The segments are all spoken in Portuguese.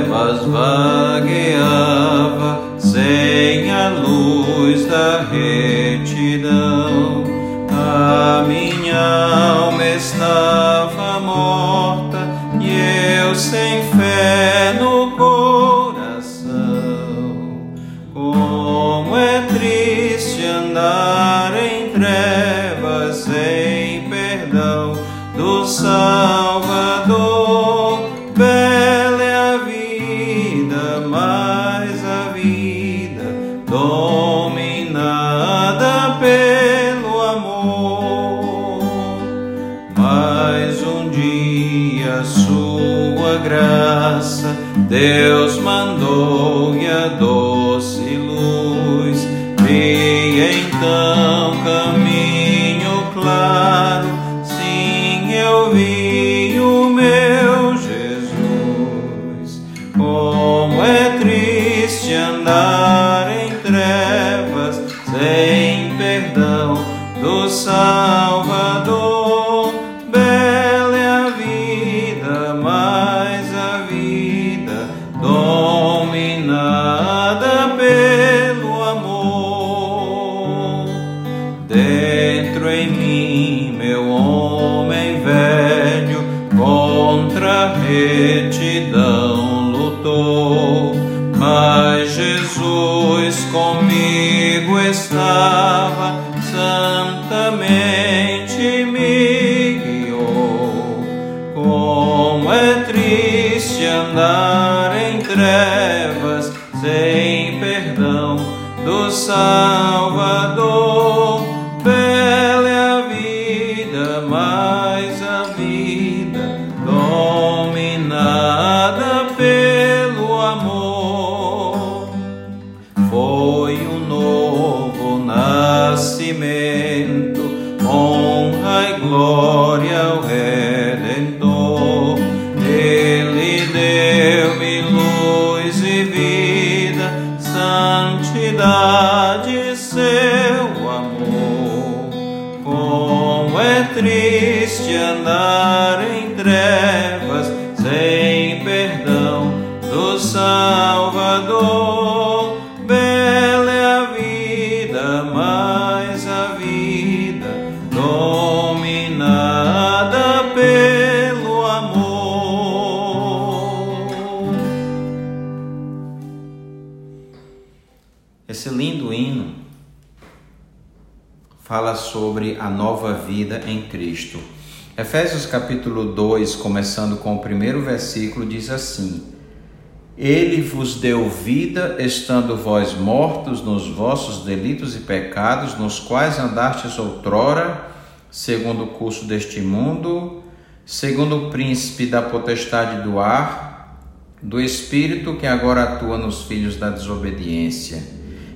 trevas vagueava sem a luz da retidão. A minha alma estava morta e eu sem fé no coração. Como é triste andar em trevas, sem perdão do Salvador. Sua graça Deus mandou e a doce luz vi então caminho claro. Sim, eu vi o meu Jesus. Como é triste andar mim, meu homem velho, contra a retidão lutou. Mas Jesus comigo estava, santamente me guiou. Como é triste andar em trevas sem perdão do Salvador. Triste andar em trevas sem perdão do Salvador. Bela é a vida, mas a vida dominada pelo amor. Esse lindo hino fala sobre a nova vida em Cristo. Efésios capítulo 2, começando com o primeiro versículo, diz assim: Ele vos deu vida, estando vós mortos nos vossos delitos e pecados, nos quais andastes outrora, segundo o curso deste mundo, segundo o príncipe da potestade do ar, do espírito que agora atua nos filhos da desobediência,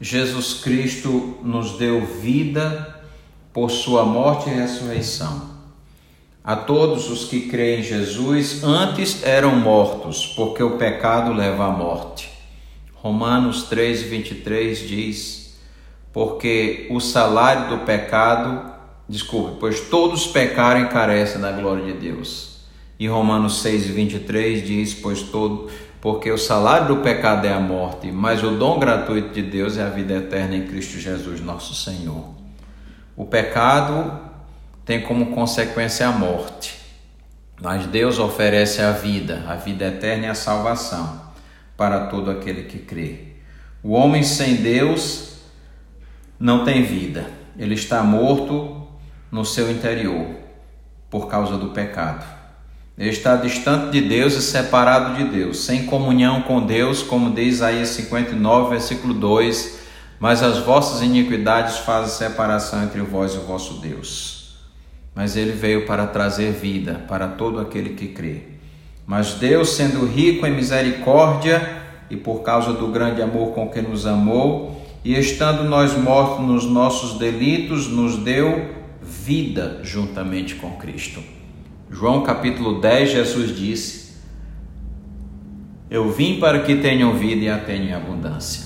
Jesus Cristo nos deu vida por sua morte e ressurreição. A todos os que creem em Jesus, antes eram mortos, porque o pecado leva à morte. Romanos 3, 23 diz: Porque o salário do pecado, desculpe, pois todos pecaram e carecem da glória de Deus. E Romanos 6, 23 diz: Pois todo, porque o salário do pecado é a morte, mas o dom gratuito de Deus é a vida eterna em Cristo Jesus, nosso Senhor. O pecado tem como consequência a morte, mas Deus oferece a vida, a vida eterna e a salvação para todo aquele que crê. O homem sem Deus não tem vida, ele está morto no seu interior por causa do pecado. Está distante de Deus e separado de Deus, sem comunhão com Deus, como diz Isaías 59, versículo 2: Mas as vossas iniquidades fazem separação entre vós e o vosso Deus. Mas ele veio para trazer vida para todo aquele que crê. Mas Deus, sendo rico em misericórdia e por causa do grande amor com que nos amou, e estando nós mortos nos nossos delitos, nos deu vida juntamente com Cristo. João capítulo 10, Jesus disse: Eu vim para que tenham vida e a tenham em abundância.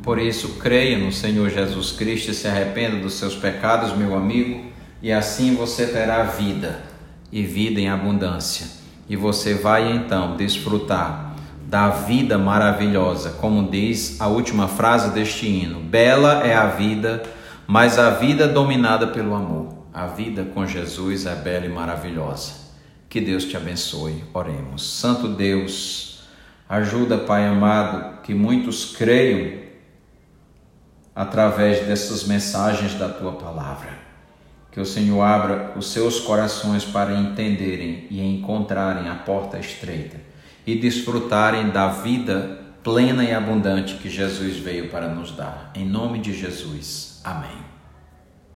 Por isso, creia no Senhor Jesus Cristo e se arrependa dos seus pecados, meu amigo, e assim você terá vida e vida em abundância. E você vai então desfrutar da vida maravilhosa, como diz a última frase deste hino: Bela é a vida, mas a vida dominada pelo amor. A vida com Jesus é bela e maravilhosa. Que Deus te abençoe. Oremos. Santo Deus, ajuda, Pai amado, que muitos creiam através dessas mensagens da tua palavra. Que o Senhor abra os seus corações para entenderem e encontrarem a porta estreita e desfrutarem da vida plena e abundante que Jesus veio para nos dar. Em nome de Jesus. Amém.